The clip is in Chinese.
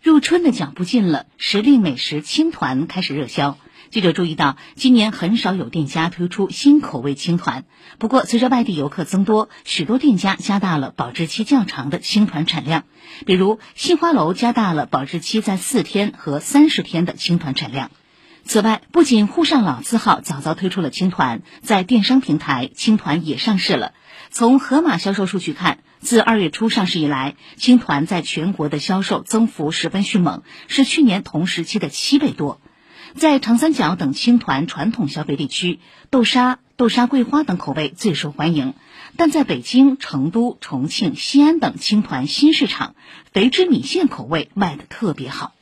入春的脚步近了，时令美食青团开始热销。记者注意到，今年很少有店家推出新口味青团。不过，随着外地游客增多，许多店家加大了保质期较长的青团产量。比如，杏花楼加大了保质期在四天和三十天的青团产量。此外，不仅沪上老字号早早推出了青团，在电商平台，青团也上市了。从盒马销售数据看，自二月初上市以来，青团在全国的销售增幅十分迅猛，是去年同时期的七倍多。在长三角等青团传统消费地区，豆沙、豆沙桂花等口味最受欢迎；但在北京、成都、重庆、西安等青团新市场，肥汁米线口味卖得特别好。